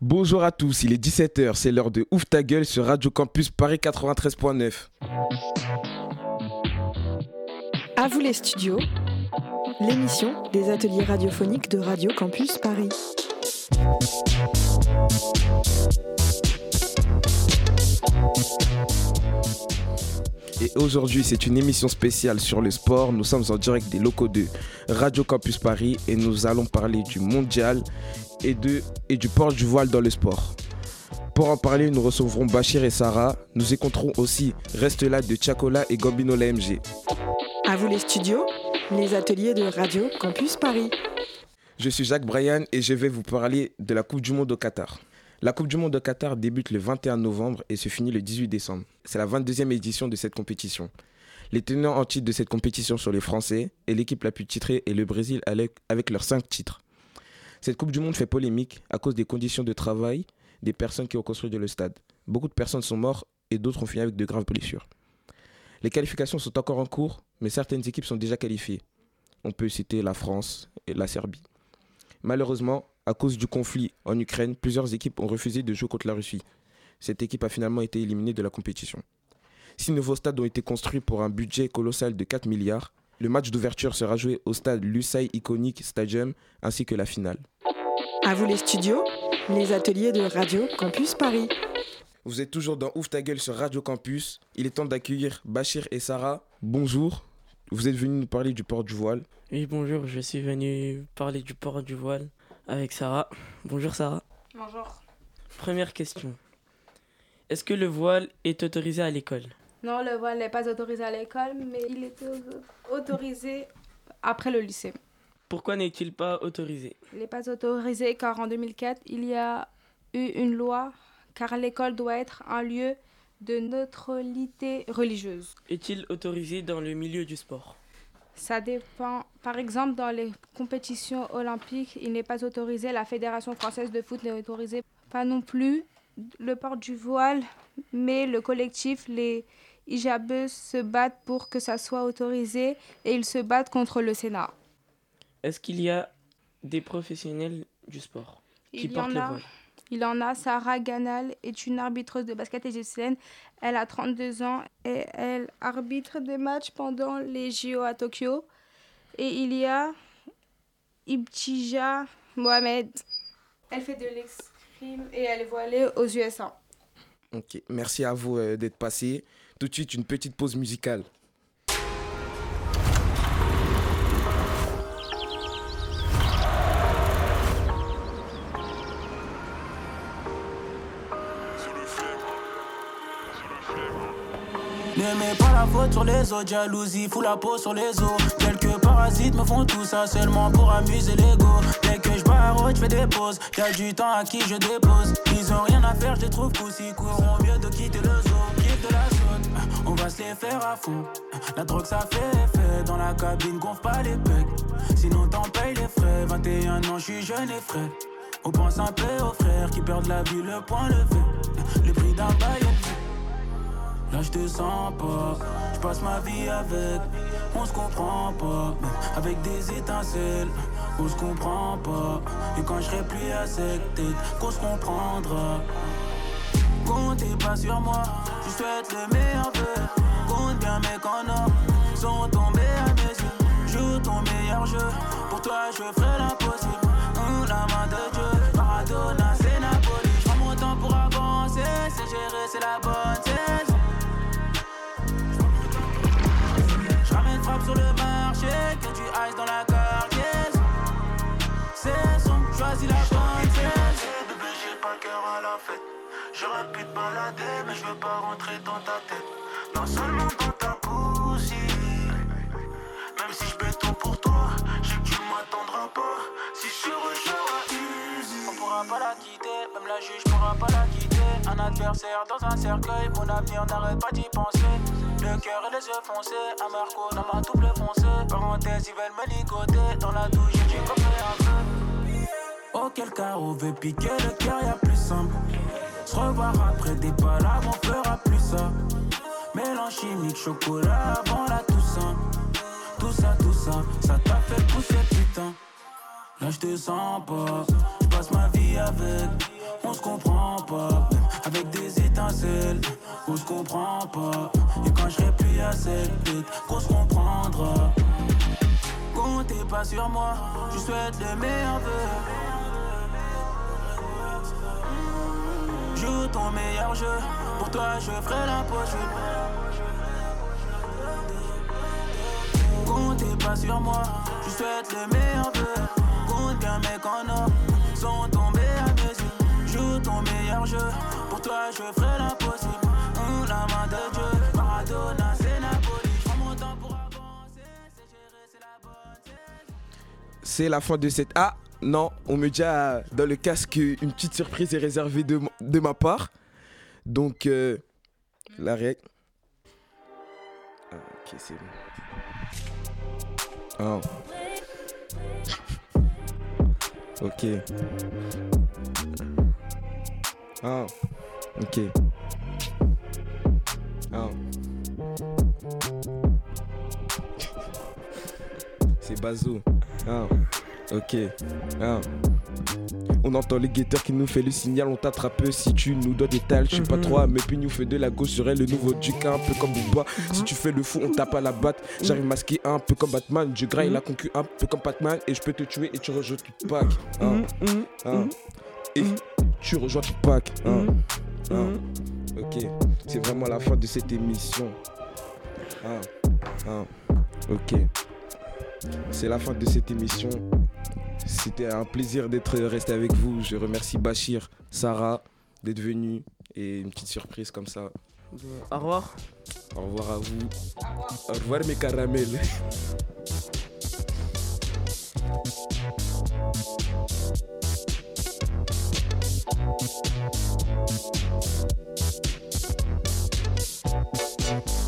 Bonjour à tous, il est 17h, c'est l'heure de Ouf ta gueule sur Radio Campus Paris 93.9. À vous les studios, l'émission des ateliers radiophoniques de Radio Campus Paris. Et aujourd'hui, c'est une émission spéciale sur le sport. Nous sommes en direct des locaux de Radio Campus Paris et nous allons parler du mondial et, de, et du port du voile dans le sport. Pour en parler, nous recevrons Bachir et Sarah. Nous écouterons aussi Reste là de Chacola et Gambino l'AMG. À vous les studios, les ateliers de Radio Campus Paris. Je suis Jacques Bryan et je vais vous parler de la Coupe du Monde au Qatar. La Coupe du Monde au Qatar débute le 21 novembre et se finit le 18 décembre. C'est la 22e édition de cette compétition. Les tenants en titre de cette compétition sont les Français et l'équipe la plus titrée est le Brésil avec leurs 5 titres. Cette Coupe du Monde fait polémique à cause des conditions de travail des personnes qui ont construit le stade. Beaucoup de personnes sont mortes et d'autres ont fini avec de graves blessures. Les qualifications sont encore en cours, mais certaines équipes sont déjà qualifiées. On peut citer la France et la Serbie. Malheureusement, à cause du conflit en Ukraine, plusieurs équipes ont refusé de jouer contre la Russie. Cette équipe a finalement été éliminée de la compétition. Six nouveaux stades ont été construits pour un budget colossal de 4 milliards. Le match d'ouverture sera joué au stade Lusail Iconic Stadium ainsi que la finale. À vous les studios, les ateliers de Radio Campus Paris. Vous êtes toujours dans Ouf ta gueule sur Radio Campus. Il est temps d'accueillir Bachir et Sarah. Bonjour. Vous êtes venus nous parler du port du voile. Oui, bonjour. Je suis venu parler du port du voile avec Sarah. Bonjour Sarah. Bonjour. Première question. Est-ce que le voile est autorisé à l'école? Non, le voile n'est pas autorisé à l'école, mais il est autorisé après le lycée. Pourquoi n'est-il pas autorisé? Il n'est pas autorisé car en 2004, il y a eu une loi car l'école doit être un lieu de neutralité religieuse. Est-il autorisé dans le milieu du sport? Ça dépend. Par exemple, dans les compétitions olympiques, il n'est pas autorisé. La Fédération française de foot n'est autorisée. Pas non plus le port du voile, mais le collectif, les hijabeux, se battent pour que ça soit autorisé et ils se battent contre le Sénat. Est-ce qu'il y a des professionnels du sport qui il portent le voile? Il en a. Sarah Ganal est une arbitreuse de basket égyptienne. Elle a 32 ans et elle arbitre des matchs pendant les JO à Tokyo. Et il y a Ibtija Mohamed. Elle fait de l'escrime et elle est voilée aux USA. Ok, merci à vous euh, d'être passé. Tout de suite, une petite pause musicale. Ne mets pas la faute sur les autres, jalousie, fous la peau sur les os. Quelques parasites me font tout ça seulement pour amuser l'ego. Dès que je barre, je fais des pauses. Y'a du temps à qui je dépose. Ils ont rien à faire, je les trouve coussi. Courront mieux de quitter le zoo. Quitte la zone, on va se faire à fond. La drogue ça fait effet. Dans la cabine, gonfle pas les pecs. Sinon t'en payes les frais. 21 ans, je suis jeune et frais. On pense un peu aux frères qui perdent la vie, le point levé. Le prix d'un bail. Là je te sens pas, je passe ma vie avec, on se comprend pas, avec des étincelles, on se comprend pas. Et quand je serai plus à cette tête, qu'on se comprendra. Comptez pas sur moi, je souhaite le meilleur vœu. Compte bien mes canards, sont tombés à mes yeux. Joue ton meilleur jeu, pour toi je ferai l'impossible. La main de J'aurais pu te balader, mais je veux pas rentrer dans ta tête. Non seulement dans ta cousine. Même si je béton pour toi, je sais que tu m'attendras pas. Si je rejoins On pourra pas la quitter, même la juge pourra pas la quitter. Un adversaire dans un cercueil, mon avenir n'arrête pas d'y penser. Le cœur et les yeux foncés, un Marco dans ma double foncée. Parenthèse, ils veulent me ligoter, dans la douche j'ai compris un peu. Cas on veut piquer le cœur, y'a plus simple. Se revoir après des palabres, on fera plus ça. Mélange chimique, chocolat avant la Toussaint. Tout ça, tout ça, ça t'a fait pousser putain. Là je te sens pas, je passe ma vie avec, on se comprend pas, avec des étincelles, on se comprend pas. Et quand je plus à cette qu'on se comprendra. Comptez pas sur moi, je souhaite le meilleur. Joue ton meilleur jeu, pour toi je ferai l'impossible. Comptez pas sur moi, je souhaite le meilleur vœu. Compte bien mes canons sont tombés à mes yeux. Joue ton meilleur jeu, pour toi je ferai l'impossible. La main de Dieu, Maradona, c'est Napoli. Je mon temps pour avancer, c'est c'est la bonne. C'est la fin de cette. Ah non, on me dit ah, dans le casque une petite surprise est réservée de, de ma part. Donc, euh, la règle. Ah, ok, c'est bon. Ah. Ok. Ah, ok. Ah. C'est Bazo. Ah, ok. Ah. On entend les guetteurs qui nous fait le signal, on t'attrape si tu nous donnes des tales. Je suis pas Mhm. trop, mais puis nous fait de la gauche serait le nouveau duc, un peu comme Booba. Si tu fais le fou, on tape à la batte. J'arrive masqué un peu comme Batman. Je graille la concu un peu comme Batman. Et je peux te tuer et tu rejoins Tupac. Ah, Mhm, mhm, ah. mhm, Et tu rejoins Ah. mhm. Ok, c'est vraiment la fin de cette émission. Ok. C'est la fin de cette émission. C'était un plaisir d'être resté avec vous. Je remercie Bachir, Sarah d'être venus et une petite surprise comme ça. Au revoir. Au revoir à vous. Au revoir mes caramels.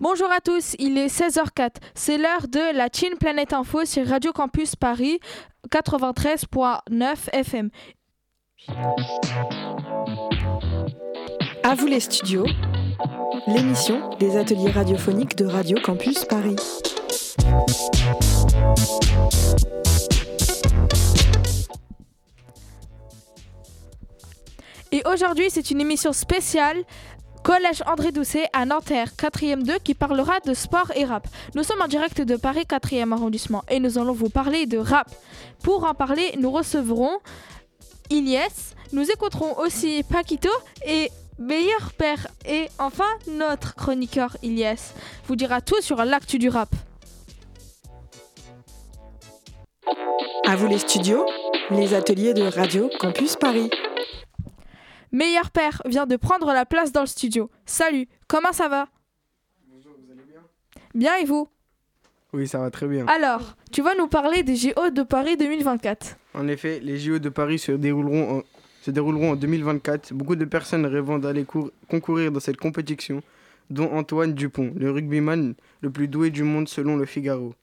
Bonjour à tous, il est 16h04. C'est l'heure de la Chine Planète Info sur Radio Campus Paris 93.9 FM. À vous les studios, l'émission des ateliers radiophoniques de Radio Campus Paris. Et aujourd'hui, c'est une émission spéciale Collège André Doucet à Nanterre, 4e 2, qui parlera de sport et rap. Nous sommes en direct de Paris, 4e arrondissement, et nous allons vous parler de rap. Pour en parler, nous recevrons Ilyes, nous écouterons aussi Paquito et Meilleur Père. Et enfin, notre chroniqueur Ilyes vous dira tout sur l'actu du rap. À vous les studios, les ateliers de Radio Campus Paris. Meilleur Père vient de prendre la place dans le studio. Salut, comment ça va? Bonjour, vous allez bien? Bien et vous? Oui, ça va très bien. Alors, tu vas nous parler des JO de Paris 2024. En effet, les JO de Paris se dérouleront en, se dérouleront en 2024. Beaucoup de personnes rêvant d'aller cour- concourir dans cette compétition, dont Antoine Dupont, le rugbyman le plus doué du monde selon le Figaro.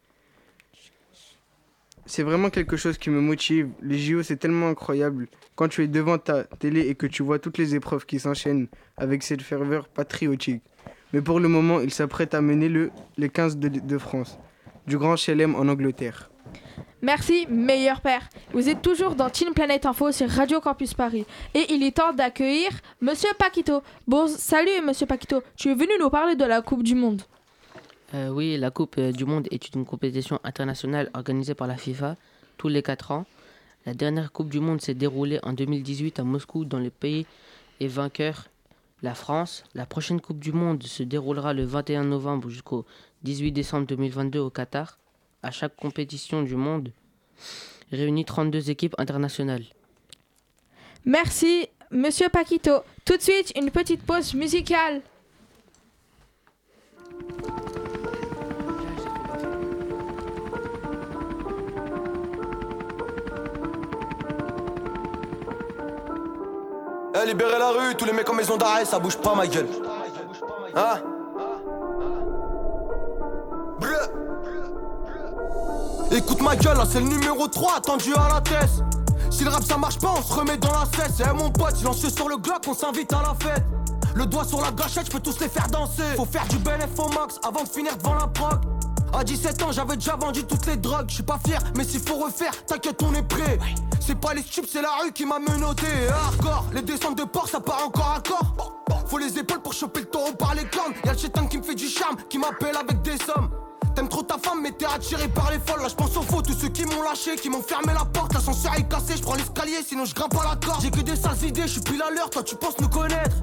C'est vraiment quelque chose qui me motive. Les JO, c'est tellement incroyable. Quand tu es devant ta télé et que tu vois toutes les épreuves qui s'enchaînent avec cette ferveur patriotique. Mais pour le moment, il s'apprête à mener le, les 15 de, France, du Grand Chelem en Angleterre. Merci, meilleur père. Vous êtes toujours dans Teen Planet Info sur Radio Campus Paris. Et il est temps d'accueillir Monsieur Paquito. Bon, salut Monsieur Paquito. Tu es venu nous parler de la Coupe du Monde. Euh, oui, la Coupe euh, du Monde est une compétition internationale organisée par la FIFA tous les 4 ans. La dernière Coupe du Monde s'est déroulée en 2018 à Moscou dans le pays et vainqueur la France. La prochaine Coupe du Monde se déroulera le 21 novembre jusqu'au 18 décembre 2022 au Qatar. À chaque compétition du monde réunit 32 équipes internationales. Merci, Monsieur Paquito. Tout de suite, une petite pause musicale. Eh, libérez la rue, tous les mecs en maison d'arrêt, ça bouge pas ma gueule. Hein. Écoute ma gueule, là c'est le numéro 3 attendu à la tête. Si le rap ça marche pas, on se remet dans la cesse. Eh mon pote, silencieux sur le Glock, on s'invite à la fête. Le doigt sur la gâchette, je peux tous les faire danser. Faut faire du bénéfice au max avant de finir devant la proc. À 17 ans, j'avais déjà vendu toutes les drogues. Je suis pas fier, mais s'il faut refaire, t'inquiète, on est prêt. C'est pas les stupes, c'est la rue qui m'a menotté. Hardcore, les descentes de port, ça part encore à corps. Faut les épaules pour choper le taureau par les cornes. Y'a le chétan qui me fait du charme, qui m'appelle avec des sommes. T'aimes trop ta femme, mais t'es attiré par les folles. Là, je pense aux faux, tous ceux qui m'ont lâché, qui m'ont fermé la porte. L'ascenseur est cassé, je prends l'escalier, sinon je grimpe à la corde. J'ai que des sales idées, je suis pile à l'heure, toi tu penses nous connaître.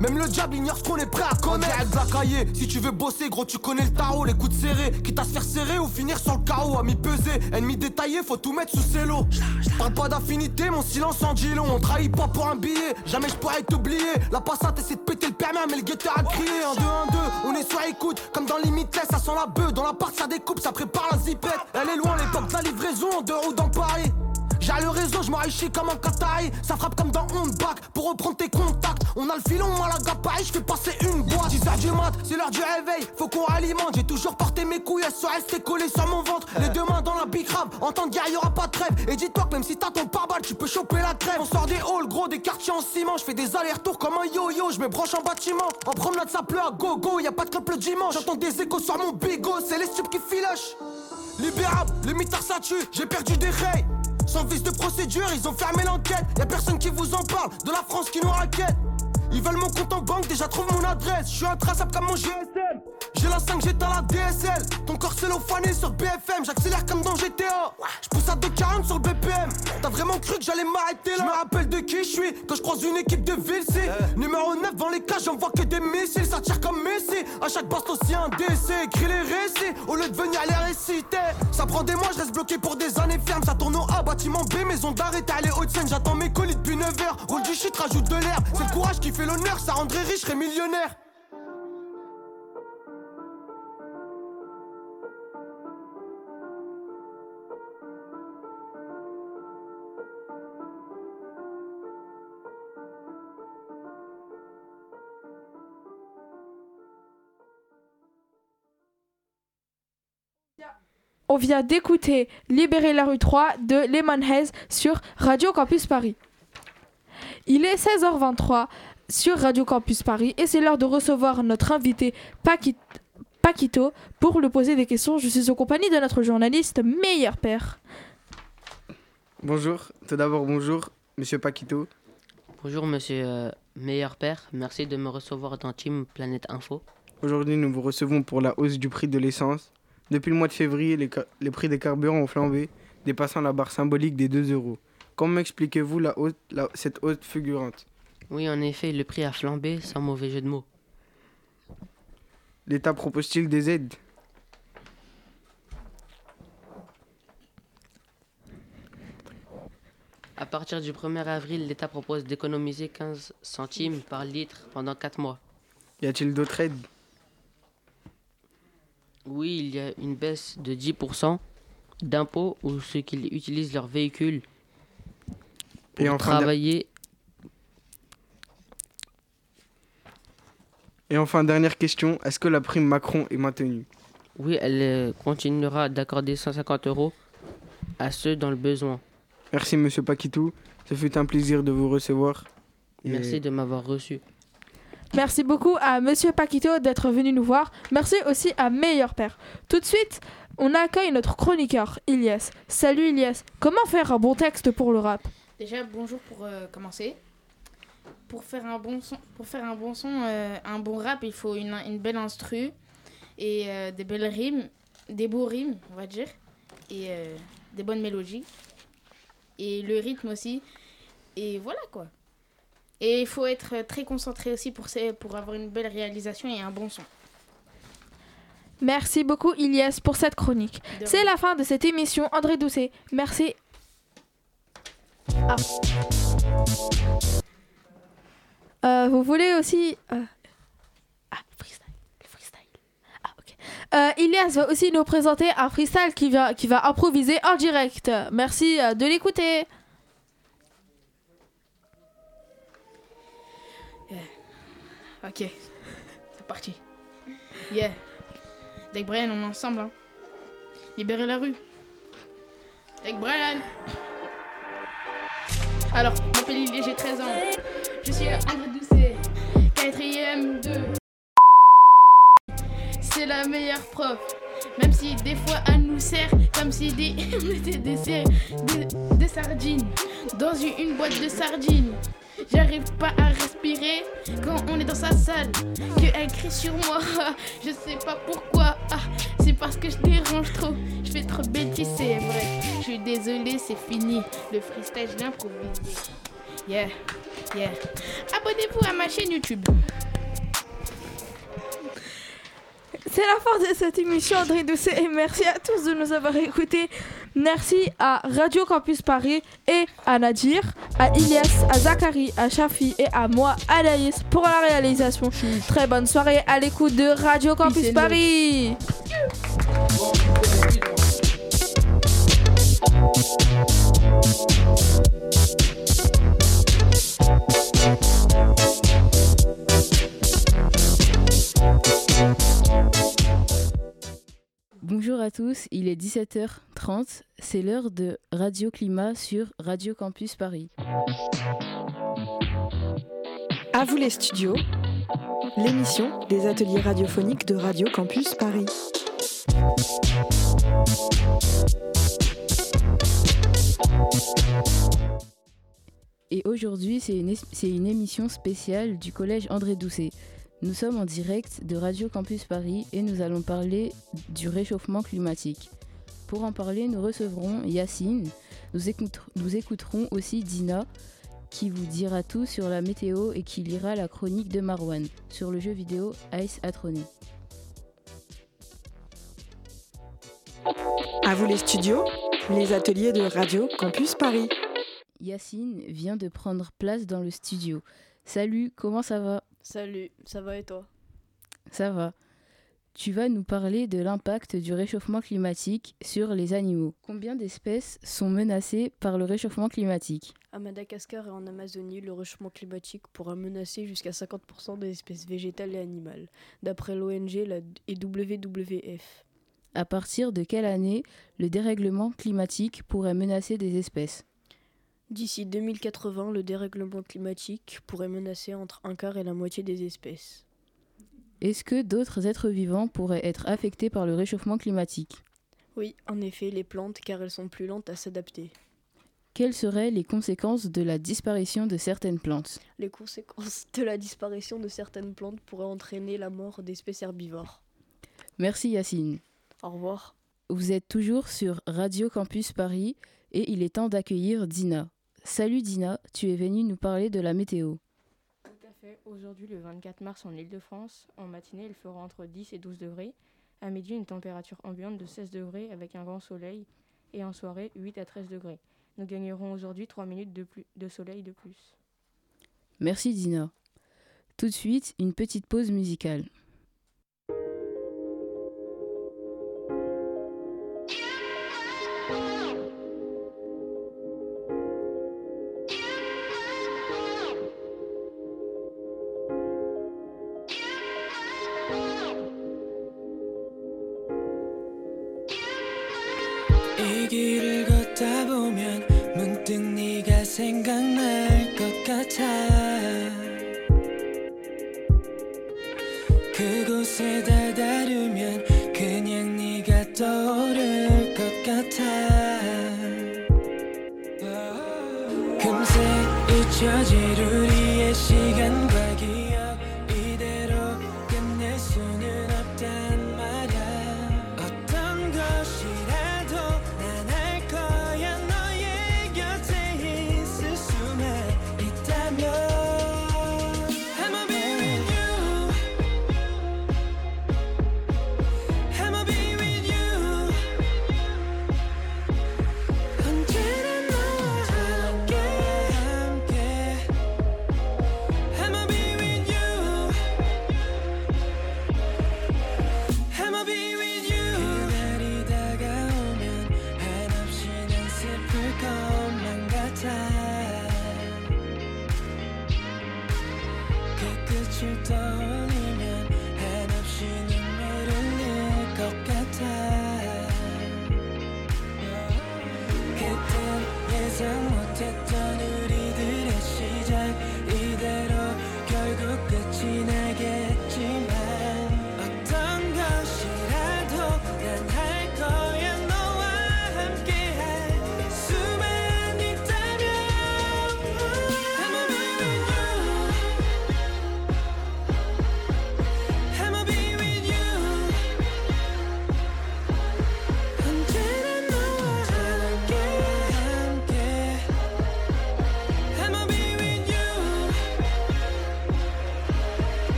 Même le diable ignore ce qu'on est prêt à commettre. On cahier. Si tu veux bosser, gros, tu connais le tarot, les coups de serré. Quitte à se faire serrer ou finir sur le carreau. Ami pesé, ennemi détaillé, faut tout mettre sous ses lots. Parle pas d'affinité, mon silence en dit. On trahit pas pour un billet, jamais je pourrais t'oublier. La passate essaie de péter le permis, mais le guetteur a crié. Un 2 1 2 on est sur écoute, comme dans Limitless, ça sent la bœuf. Dans la part, ça découpe, ça prépare la zipette. Elle est loin, l'époque de la livraison, en dehors ou dans Paris. J'ai le réseau, je m'enrichis comme un Qatari. Ça frappe comme dans back pour reprendre tes contacts. On a le filon, moi la gapaille, je fais passer une boîte. 10h du mat, c'est l'heure du réveil, faut qu'on alimente. J'ai toujours porté mes couilles, elles sont restées collées sur mon ventre. Les deux mains dans la big rap, en temps de guerre, y'aura pas de trêve. Et dis-toi que même si t'as ton pare-balles, tu peux choper la crève. On sort des halls, gros, des quartiers en ciment. Je fais des allers-retours comme un yo-yo, je me branche en bâtiment. En promenade, ça pleut à go-go, y a pas de club le dimanche. J'entends des échos sur mon bigot, c'est les stupes qui filochent. Libérable, le mitard ça tue, j'ai perdu des rails. Sans vice de procédure, ils ont fermé l'enquête. Y'a personne qui vous en parle, de la France qui nous raquette. Ils veulent mon compte en banque, déjà trouve mon adresse. Je suis intraçable comme mon GSM. J'ai la 5, j'éteins la DSL. Ton corps cellophané sur BFM, j'accélère comme dans GTA. Je pousse à 240 sur le BPM. T'as vraiment cru que j'allais m'arrêter là? Je me rappelle de qui je suis quand je croise une équipe de ville. Numéro 9 dans les cages, j'en vois que des missiles. Ça tire comme Messi. À chaque poste aussi un décès. Écris les récits au lieu de venir les réciter. Ça prend des mois, je reste bloqué pour des années fermes. Ça bâtiment B, maison d'arrêt, t'es allé haute scène. J'attends mes colis depuis 9h. Roule du shit, rajoute de l'herbe. C'est le courage qui fait l'honneur, ça rendrait riche, serais millionnaire. On vient d'écouter Libérer la rue 3 de Lemon Haze sur Radio Campus Paris. Il est 16h23 sur Radio Campus Paris et c'est l'heure de recevoir notre invité Paquit- Paquito pour lui poser des questions. Je suis en compagnie de notre journaliste Meilleur Père. Bonjour, tout d'abord bonjour, monsieur Paquito. Bonjour monsieur euh, Meilleur Père, merci de me recevoir dans Team Planète Info. Aujourd'hui, nous vous recevons pour la hausse du prix de l'essence. Depuis le mois de février, les, prix des carburants ont flambé, dépassant la barre symbolique des 2 euros. Comment expliquez-vous la hausse- la- cette hausse fulgurante? Oui, en effet, le prix a flambé, sans mauvais jeu de mots. L'État propose-t-il des aides? À partir du 1er avril, l'État propose d'économiser 15 centimes par litre pendant 4 mois. Y a-t-il d'autres aides? Oui, il y a une baisse de 10% d'impôts ou ceux qui utilisent leur véhicule pour Et enfin, der- travailler. Et enfin, dernière question, est-ce que la prime Macron est maintenue? Oui, elle euh, continuera d'accorder 150 euros à ceux dans le besoin. Merci monsieur Paquito, ce fut un plaisir de vous recevoir. Et Merci de m'avoir reçu. Merci beaucoup à Monsieur Paquito d'être venu nous voir. Merci aussi à Meilleur Père. Tout de suite, on accueille notre chroniqueur, Ilyes. Salut Ilyes, comment faire un bon texte pour le rap? Déjà, bonjour pour euh, commencer. Pour faire un bon son, pour faire un bon, son euh, un bon rap, il faut une, belle instru et euh, des belles rimes, des beaux rimes, on va dire, et des bonnes mélodies. Et le rythme aussi. Et voilà quoi. Et il faut être très concentré aussi pour, pour avoir une belle réalisation et un bon son. Merci beaucoup Ilyes pour cette chronique. C'est la fin de cette émission. André Doucet, merci. Ah. Euh, vous voulez aussi... euh, Ah, freestyle. le freestyle. Ah, ok. Euh, Ilyes va aussi nous présenter un freestyle qui va, qui va improviser en direct. Merci euh, de l'écouter. Ok, c'est parti. Yeah. Avec Brian, on est ensemble. Hein. Libérer la rue. Avec Brian. Alors, je m'appelle Lily, j'ai 13 ans. Je suis André Doucet. quatrième 2. C'est la meilleure prof. Même si des fois elle nous sert comme si des, on était des, des- des sardines dans une, une boîte de sardines. J'arrive pas à respirer quand on est dans sa salle. Que elle crie sur moi, je sais pas pourquoi. Ah, c'est parce que je dérange trop. Je fais trop de bêtises, c'est vrai. Je suis désolée, c'est fini. Le freestyle, je. Yeah, yeah. Abonnez-vous à ma chaîne YouTube. C'est la fin de cette émission, André Doucet, et merci à tous de nous avoir écoutés. Merci à Radio Campus Paris et à Nadir, à Ilias, à Zachary, à Shafi et à moi, Anaïs, pour la réalisation. Très bonne soirée à l'écoute de Radio Campus Paris. Bonjour à tous, il est 17h30, c'est l'heure de Radio Climat sur Radio Campus Paris. À vous les studios, l'émission des ateliers radiophoniques de Radio Campus Paris. Et aujourd'hui, c'est une, une émission spéciale du collège André Doucet. Nous sommes en direct de Radio Campus Paris et nous allons parler du réchauffement climatique. Pour en parler, nous recevrons Yacine, nous, écoute- nous écouterons aussi Dina, qui vous dira tout sur la météo et qui lira la chronique de Marwan sur le jeu vidéo Ice Atronée. À vous les studios, les ateliers de Radio Campus Paris. Yacine vient de prendre place dans le studio. Salut, comment ça va? Salut, ça va et toi? Ça va. Tu vas nous parler de l'impact du réchauffement climatique sur les animaux. Combien d'espèces sont menacées par le réchauffement climatique? À Madagascar et en Amazonie, le réchauffement climatique pourra menacer jusqu'à 50% des espèces végétales et animales, d'après l'ONG et WWF. À partir de quelle année le dérèglement climatique pourrait menacer des espèces? D'ici 2080, le dérèglement climatique pourrait menacer entre un quart et la moitié des espèces. Est-ce que d'autres êtres vivants pourraient être affectés par le réchauffement climatique? Oui, en effet, les plantes, car elles sont plus lentes à s'adapter. Quelles seraient les conséquences de la disparition de certaines plantes? Les conséquences de la disparition de certaines plantes pourraient entraîner la mort d'espèces herbivores. Merci Yacine. Au revoir. Vous êtes toujours sur Radio Campus Paris et il est temps d'accueillir Dina. Salut Dina, tu es venue nous parler de la météo. Tout à fait. Aujourd'hui, le 24 mars en Ile-de-France, en matinée, il fera entre 10 et 12 degrés. À midi, une température ambiante de 16 degrés avec un grand soleil. Et en soirée, 8 à 13 degrés. Nous gagnerons aujourd'hui 3 minutes de, plus, de soleil de plus. Merci Dina. Tout de suite, une petite pause musicale.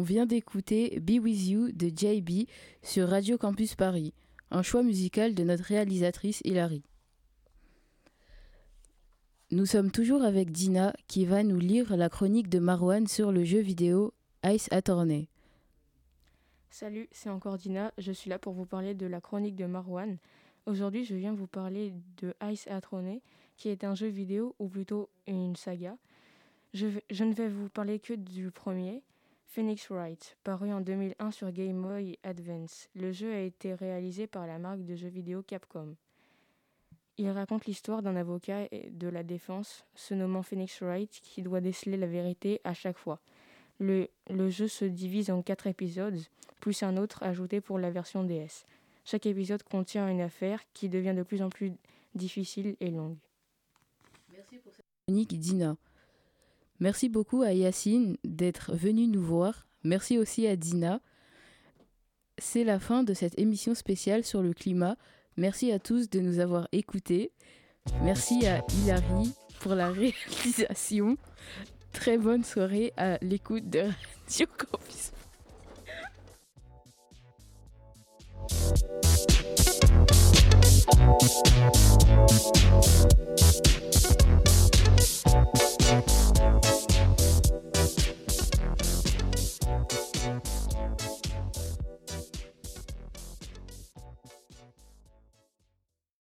On vient d'écouter Be With You de JB sur Radio Campus Paris, un choix musical de notre réalisatrice Hilary. Nous sommes toujours avec Dina qui va nous lire la chronique de Marwan sur le jeu vidéo Ice Attorney. Salut, c'est encore Dina. Je suis là pour vous parler de la chronique de Marwan. Aujourd'hui, je viens vous parler de Ice Attorney, qui est un jeu vidéo ou plutôt une saga. Je, ne vais vous parler que du premier, Phoenix Wright, paru en 2001 sur Game Boy Advance. Le jeu a été réalisé par la marque de jeux vidéo Capcom. Il raconte l'histoire d'un avocat de la défense, se nommant Phoenix Wright, qui doit déceler la vérité à chaque fois. Le, le jeu se divise en quatre épisodes, plus un autre ajouté pour la version DS. Chaque épisode contient une affaire qui devient de plus en plus difficile et longue. Chronique Dina. Merci beaucoup à Yacine d'être venu nous voir. Merci aussi à Dina. C'est la fin de cette émission spéciale sur le climat. Merci à tous de nous avoir écoutés. Merci à Hilary pour la réalisation. Très bonne soirée à l'écoute de Radio Campus.